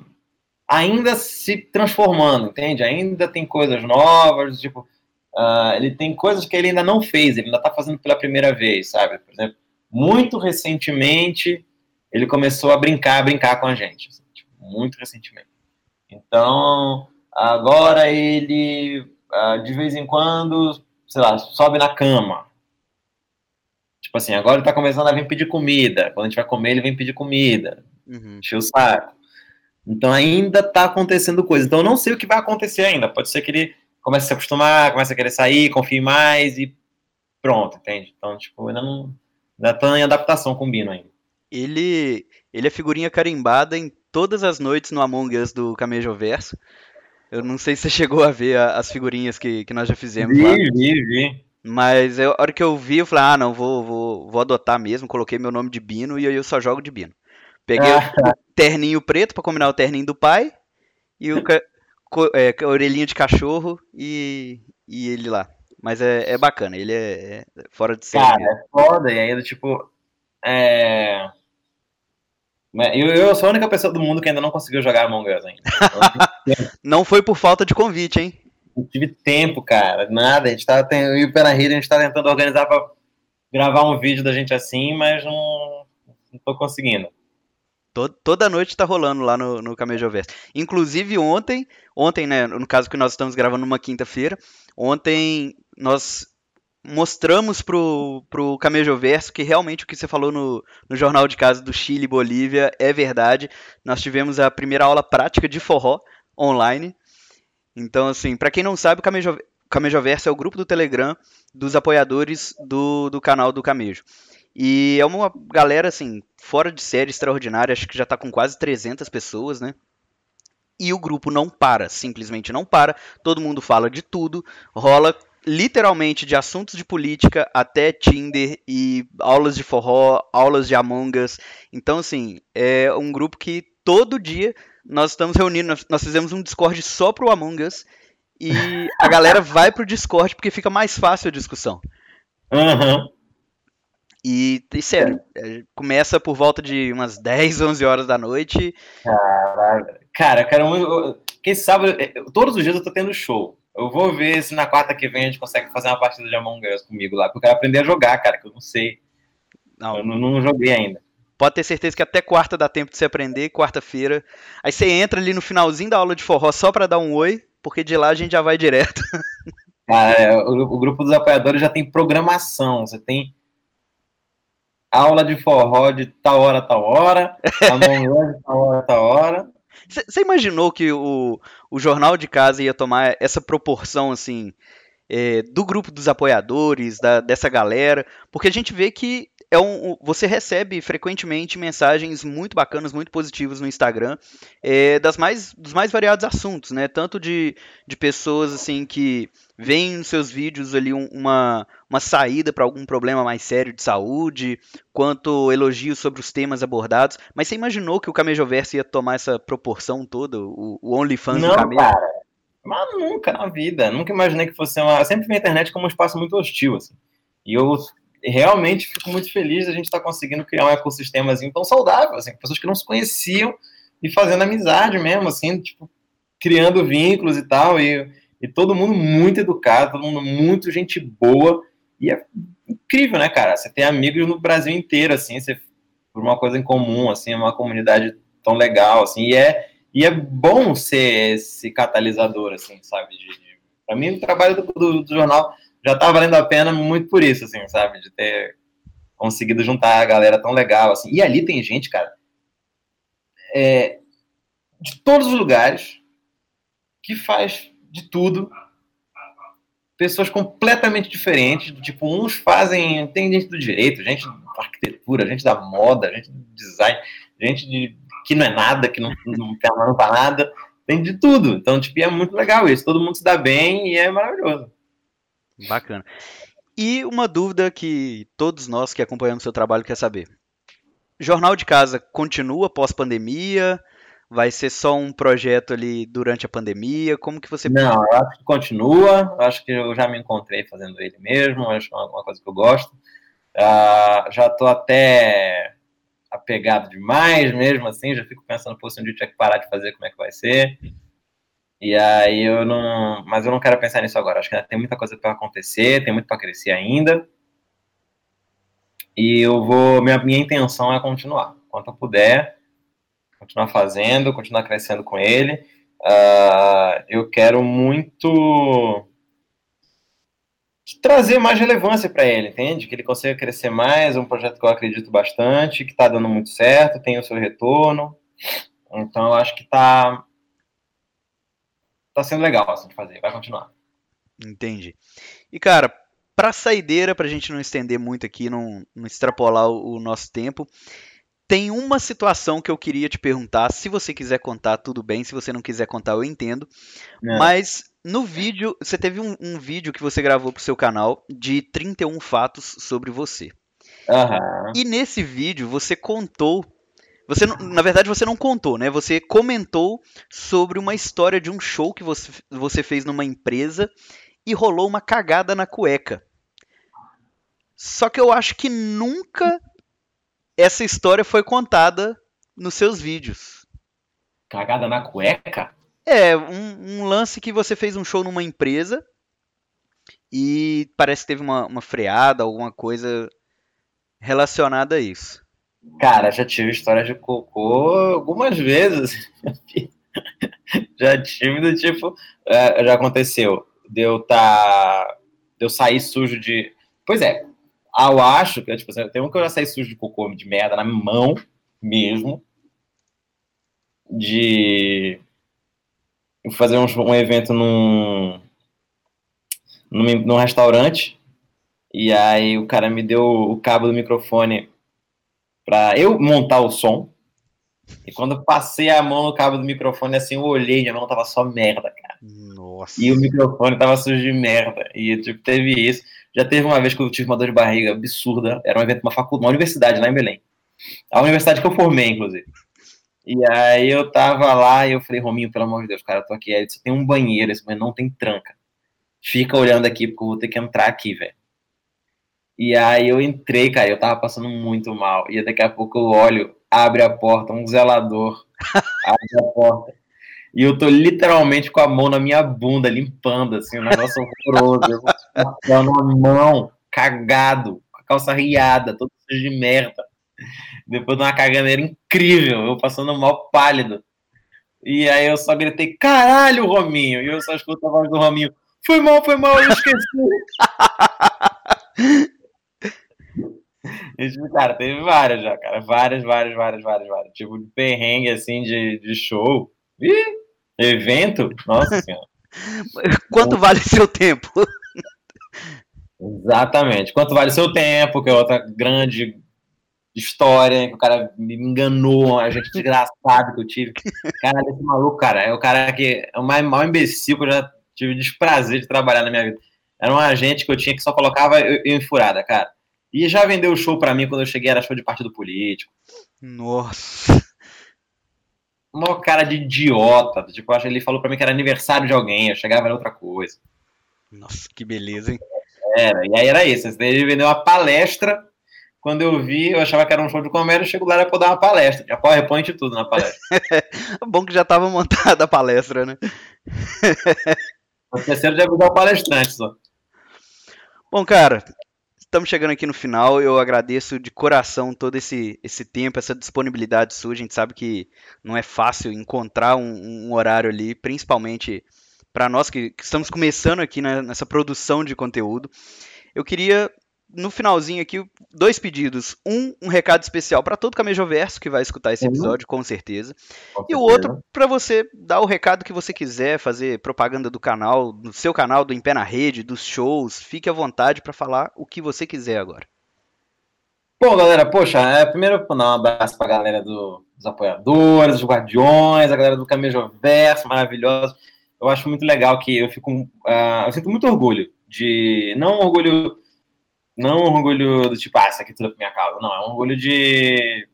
ainda se transformando, entende? Ainda tem coisas novas, tipo, uh, ele tem coisas que ele ainda não fez, ele ainda tá fazendo pela primeira vez, sabe? Por exemplo, muito recentemente ele começou a brincar, a brincar com a gente, assim, tipo, muito recentemente. Então, agora ele, uh, de vez em quando, sei lá, sobe na cama, Tipo assim, agora ele tá começando a vir pedir comida. Quando a gente vai comer, ele vem pedir comida. Uhum. Encher o saco. Então ainda tá acontecendo coisa. Então eu não sei o que vai acontecer ainda. Pode ser que ele comece a se acostumar, comece a querer sair, confie mais e pronto, entende? Então, tipo, ainda não. Ainda tá em adaptação com o Bino ainda. Ele, ele é figurinha carimbada em todas as noites no Among Us do Camejo Verso. Eu não sei se você chegou a ver as figurinhas que, que nós já fizemos vi, lá. Vi, vi, mas eu, a hora que eu vi, eu falei, ah, não, vou, vou, vou adotar mesmo. Coloquei meu nome de Bino e aí eu só jogo de Bino. Peguei ah. o <laughs> terninho preto para combinar o terninho do pai e o é, orelhinha de cachorro e, e ele lá. Mas é, é bacana, ele é, é fora de série. Cara, é foda, e ainda, tipo. É... Eu, eu sou a única pessoa do mundo que ainda não conseguiu jogar Among Us ainda. <laughs> não foi por falta de convite, hein? Não tive tempo, cara, nada. A gente tem, eu e o Pena Rede, a gente tá tentando organizar para gravar um vídeo da gente assim, mas não, não tô conseguindo. Toda noite tá rolando lá no, no Camejoverso. Inclusive ontem, ontem, né, no caso que nós estamos gravando numa quinta-feira, ontem nós mostramos pro, pro Camejoverso que realmente o que você falou no, no Jornal de Casa do Chile e Bolívia é verdade. Nós tivemos a primeira aula prática de forró online. Então, assim, para quem não sabe, o Camejo, Camejoverso é o grupo do Telegram dos apoiadores do, do canal do Camejo. E é uma galera, assim, fora de série, extraordinária, acho que já tá com quase 300 pessoas, né? E o grupo não para, simplesmente não para. Todo mundo fala de tudo, rola literalmente de assuntos de política até Tinder e aulas de forró, aulas de Among Us. Então, assim, é um grupo que todo dia nós estamos reunindo, nós fizemos um Discord só pro Among Us e a galera <laughs> vai pro Discord porque fica mais fácil a discussão. Uhum. E, e sério, é, começa por volta de umas 10, 11 horas da noite. Cara, cara, quem sabe, todos os dias eu tô tendo show. Eu vou ver se na quarta que vem a gente consegue fazer uma partida de Among Us comigo lá, porque eu quero aprender a jogar, cara, que eu não sei. Não. Eu não, não joguei ainda. Pode ter certeza que até quarta dá tempo de você aprender, quarta-feira. Aí você entra ali no finalzinho da aula de forró só para dar um oi, porque de lá a gente já vai direto. Cara, <laughs> é, o, o grupo dos apoiadores já tem programação, você tem aula de forró de tal hora, tal hora, <laughs> Us de tal hora, tal hora. Você imaginou que o, o Jornal de Casa ia tomar essa proporção, assim, é, do grupo dos apoiadores, da, dessa galera? Porque a gente vê que é um, você recebe frequentemente mensagens muito bacanas, muito positivas no Instagram, é, das mais, dos mais variados assuntos, né? Tanto de, de pessoas assim que veem nos seus vídeos ali uma, uma saída para algum problema mais sério de saúde, quanto elogios sobre os temas abordados. Mas você imaginou que o Camejoverso ia tomar essa proporção toda, o, o OnlyFans Não, do Camejo? Cara. Mas nunca na vida, nunca imaginei que fosse uma. Eu sempre vi a internet como um espaço muito hostil, assim. E eu realmente fico muito feliz a gente estar tá conseguindo criar um ecossistemazinho tão saudável, assim, pessoas que não se conheciam e fazendo amizade mesmo, assim, tipo, criando vínculos e tal, e, e todo mundo muito educado, todo mundo muito gente boa, e é incrível, né, cara? Você tem amigos no Brasil inteiro, assim, você, por uma coisa em comum, assim, uma comunidade tão legal, assim, e é, e é bom ser esse catalisador, assim, sabe? De, de, pra mim, o trabalho do, do, do jornal já tá valendo a pena muito por isso, assim, sabe? De ter conseguido juntar a galera tão legal, assim. E ali tem gente, cara, é, de todos os lugares, que faz de tudo. Pessoas completamente diferentes, tipo, uns fazem, tem gente do direito, gente da arquitetura, gente da moda, gente do design, gente de, que não é nada, que não, não, não para nada, tem de tudo. Então, tipo, é muito legal isso, todo mundo se dá bem e é maravilhoso. Bacana. E uma dúvida que todos nós que acompanhamos o seu trabalho quer saber. Jornal de Casa continua pós-pandemia? Vai ser só um projeto ali durante a pandemia? Como que você... Não, eu acho que continua. Eu acho que eu já me encontrei fazendo ele mesmo. Acho uma, uma coisa que eu gosto. Uh, já estou até apegado demais mesmo, assim. Já fico pensando, pô, se um dia tiver que parar de fazer, como é que vai ser? E aí eu não. Mas eu não quero pensar nisso agora. Acho que tem muita coisa para acontecer, tem muito para crescer ainda. E eu vou. Minha, minha intenção é continuar. Quanto eu puder, continuar fazendo, continuar crescendo com ele. Uh, eu quero muito trazer mais relevância para ele, entende? Que ele consiga crescer mais. É um projeto que eu acredito bastante, que está dando muito certo, tem o seu retorno. Então eu acho que está tá sendo legal assim, de fazer, vai continuar. Entendi. E cara, para saideira, para a gente não estender muito aqui, não, não extrapolar o, o, nosso tempo, tem uma situação que eu queria te perguntar. Se você quiser contar, tudo bem. Se você não quiser contar, eu entendo. É. Mas no vídeo, você teve um, um vídeo que você gravou pro seu canal de 31 fatos sobre você. Uhum. E nesse vídeo você contou você, na verdade, você não contou, né? Você comentou sobre uma história de um show que você, você fez numa empresa e rolou uma cagada na cueca. Só que eu acho que nunca essa história foi contada nos seus vídeos. Cagada na cueca? É, um, um lance que você fez um show numa empresa e parece que teve uma, uma freada, alguma coisa relacionada a isso. Cara, já tive história de cocô algumas vezes. <laughs> já tive do tipo. É, já aconteceu de eu tá. De eu sair sujo de. Pois é, eu acho que, tipo, tem um que eu já saí sujo de cocô de merda na mão mesmo. De. fazer um, um evento num, num, num restaurante, e aí o cara me deu o cabo do microfone para eu montar o som. E quando eu passei a mão no cabo do microfone, assim, eu olhei, minha mão tava só merda, cara. Nossa. E o microfone tava sujo de merda. E, tipo, teve isso. Já teve uma vez que eu tive uma dor de barriga absurda. Era um evento, uma faculdade, uma universidade lá em Belém. A universidade que eu formei, inclusive. E aí eu tava lá e eu falei, Rominho, pelo amor de Deus, cara, eu tô aqui. Aí disse, tem um banheiro, esse banheiro não tem tranca. Fica olhando aqui, porque eu vou ter que entrar aqui, velho. E aí eu entrei, cara, eu tava passando muito mal. E daqui a pouco eu olho, abre a porta, um zelador <laughs> abre a porta. E eu tô literalmente com a mão na minha bunda, limpando, assim, um negócio horroroso. Eu passando a mão, cagado, com a calça riada, todo sujo de merda. Depois de uma caganeira incrível, eu passando mal pálido. E aí eu só gritei, caralho, Rominho! E eu só escuto a voz do Rominho, foi mal, foi mal, eu esqueci. <laughs> Cara, teve várias já, cara. Várias, várias, várias, várias, várias. Tipo, de perrengue, assim, de, de show. Ih, evento? Nossa <laughs> senhora. Quanto vale seu tempo? Exatamente. Quanto vale seu tempo, que é outra grande história, que o cara me enganou, a gente desgraçado que eu tive. Cara, esse maluco, cara, é o cara que é o mais maior imbecil que eu já tive desprazer de trabalhar na minha vida. Era um agente que eu tinha que só colocava eu, eu em furada, cara. E já vendeu o show para mim quando eu cheguei, era show de partido político. Nossa. Uma cara de idiota. Tipo, acho que ele falou para mim que era aniversário de alguém, eu chegava era outra coisa. Nossa, que beleza, hein? Era, e aí era isso. Ele vendeu uma palestra. Quando eu vi, eu achava que era um show de comédia, eu chego lá era pra dar uma palestra. Já PowerPoint e tudo na palestra. <laughs> Bom que já tava montada a palestra, né? o terceiro de avisar o palestrante só. Bom, cara, estamos chegando aqui no final. Eu agradeço de coração todo esse, esse tempo, essa disponibilidade sua. A gente sabe que não é fácil encontrar um, um horário ali, principalmente para nós que, que, estamos começando aqui né, nessa produção de conteúdo. Eu queria no finalzinho aqui, dois pedidos. Um, um recado especial para todo Camejoverso que vai escutar esse uhum. episódio, com certeza. Com e o outro, para você dar o recado que você quiser, fazer propaganda do canal, do seu canal, do Em Pé na Rede, dos shows. Fique à vontade para falar o que você quiser agora. Bom, galera, poxa, é, primeiro dar um abraço para a galera do, dos apoiadores, dos guardiões, a galera do Camejoverso, maravilhoso. Eu acho muito legal que eu fico. Uh, eu sinto muito orgulho de. Não orgulho não um orgulho do tipo, ah, isso aqui tudo é minha causa. Não, é um orgulho de,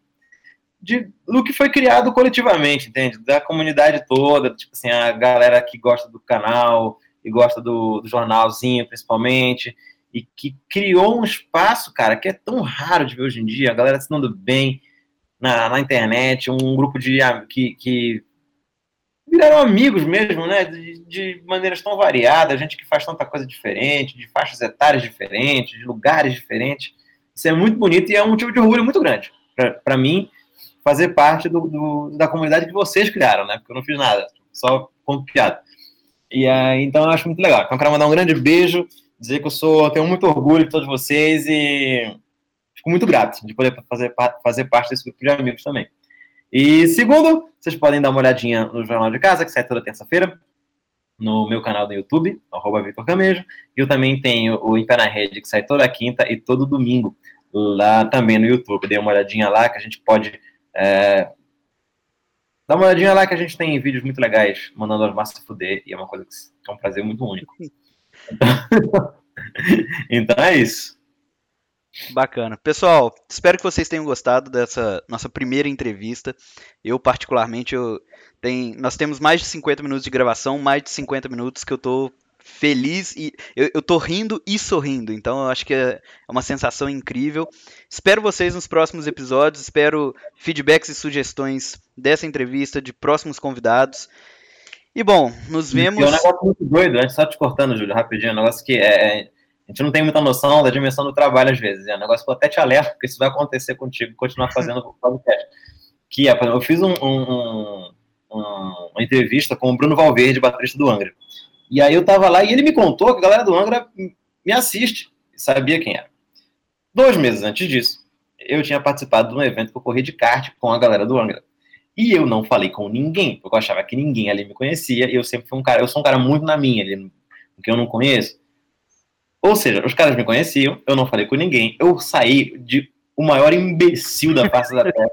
de do que foi criado coletivamente, entende? Da comunidade toda, tipo assim, a galera que gosta do canal e gosta do, do jornalzinho, principalmente, e que criou um espaço, cara, que é tão raro de ver hoje em dia, a galera se dando bem na, na internet, um grupo de que, que viraram amigos mesmo, né? De, de, maneiras tão variadas, gente que faz tanta coisa diferente, de faixas etárias diferentes, de lugares diferentes. Isso é muito bonito e é um motivo de orgulho muito grande para mim fazer parte do, do, da comunidade que vocês criaram, né? Porque eu não fiz nada, só como piada. E aí, então eu acho muito legal. Então, eu quero mandar um grande beijo, dizer que eu sou, tenho muito orgulho de todos vocês e fico muito grato de poder fazer, fazer parte desse grupo de amigos também. E segundo, vocês podem dar uma olhadinha no Jornal de Casa, que sai toda terça-feira, no meu canal do YouTube, arroba Vitor Camejo. E eu também tenho o Em Pé na Rede, que sai toda quinta e todo domingo, lá também no YouTube. Dê uma olhadinha lá, que a gente pode... É... Dá uma olhadinha lá que a gente tem vídeos muito legais, mandando as massas fuder, e é uma coisa que é um prazer muito único. <laughs> então é isso. Bacana. Pessoal, espero que vocês tenham gostado dessa nossa primeira entrevista. Eu, particularmente, eu tem, nós temos mais de 50 minutos de gravação, mais de 50 minutos que eu tô feliz e eu, eu tô rindo e sorrindo. Então eu acho que é, é uma sensação incrível. Espero vocês nos próximos episódios, espero feedbacks e sugestões dessa entrevista, de próximos convidados. E bom, nos vemos. É um negócio muito doido, antes só te cortando, Júlio, rapidinho, um negócio que é, é a gente não tem muita noção da dimensão do trabalho às vezes. É um negócio que eu até te alerto, porque isso vai acontecer contigo, continuar <laughs> fazendo o podcast. Que é, eu fiz um, um, um, uma entrevista com o Bruno Valverde, baterista do Angra. E aí eu tava lá e ele me contou que a galera do Angra me assiste, sabia quem era. Dois meses antes disso, eu tinha participado de um evento que eu corri de kart com a galera do Angra. E eu não falei com ninguém, porque eu achava que ninguém ali me conhecia, e eu sempre fui um cara, eu sou um cara muito na minha ali, que eu não conheço. Ou seja, os caras me conheciam, eu não falei com ninguém, eu saí de o maior imbecil da face da terra,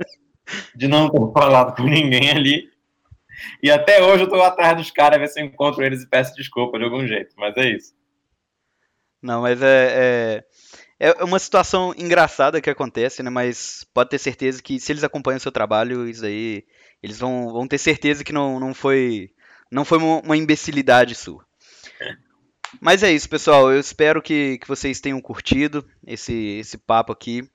de não ter falado com ninguém ali. E até hoje eu tô atrás dos caras, ver se eu encontro eles e peço desculpa de algum jeito, mas é isso. Não, mas é, é, é uma situação engraçada que acontece, né? Mas pode ter certeza que se eles acompanham o seu trabalho, isso aí, eles vão, vão ter certeza que não, não foi não foi uma, imbecilidade sua. Mas é isso, pessoal. Eu espero que, que vocês tenham curtido esse, esse papo aqui.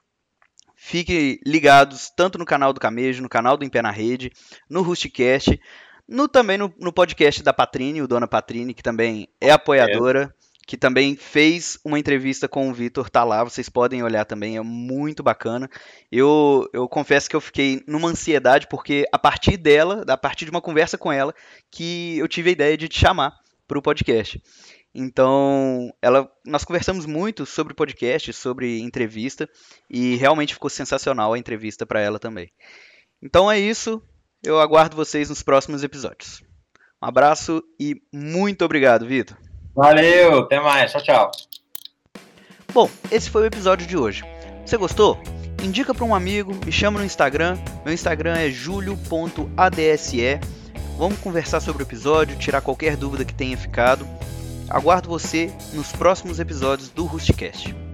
Fiquem ligados tanto no canal do Camejo, no canal do Em Pé na Rede, no Rustcast, no, também no, no podcast da Patrine, o Dona Patrine, que também é apoiadora. É que também fez uma entrevista com o Vitor, tá lá, vocês podem olhar também, é muito bacana. Eu, eu confesso que eu fiquei numa ansiedade, porque a partir dela, a partir de uma conversa com ela, que eu tive a ideia de te chamar para o podcast. Então, ela, nós conversamos muito sobre podcast, sobre entrevista, e realmente ficou sensacional a entrevista para ela também. Então é isso, eu aguardo vocês nos próximos episódios. Um abraço e muito obrigado, Vitor. Valeu, até mais, tchau, tchau. Bom, esse foi o episódio de hoje. Você gostou? Indica para um amigo, me chama no Instagram. Meu Instagram é julio.adse. Vamos conversar sobre o episódio, tirar qualquer dúvida que tenha ficado. Aguardo você nos próximos episódios do Rustcast.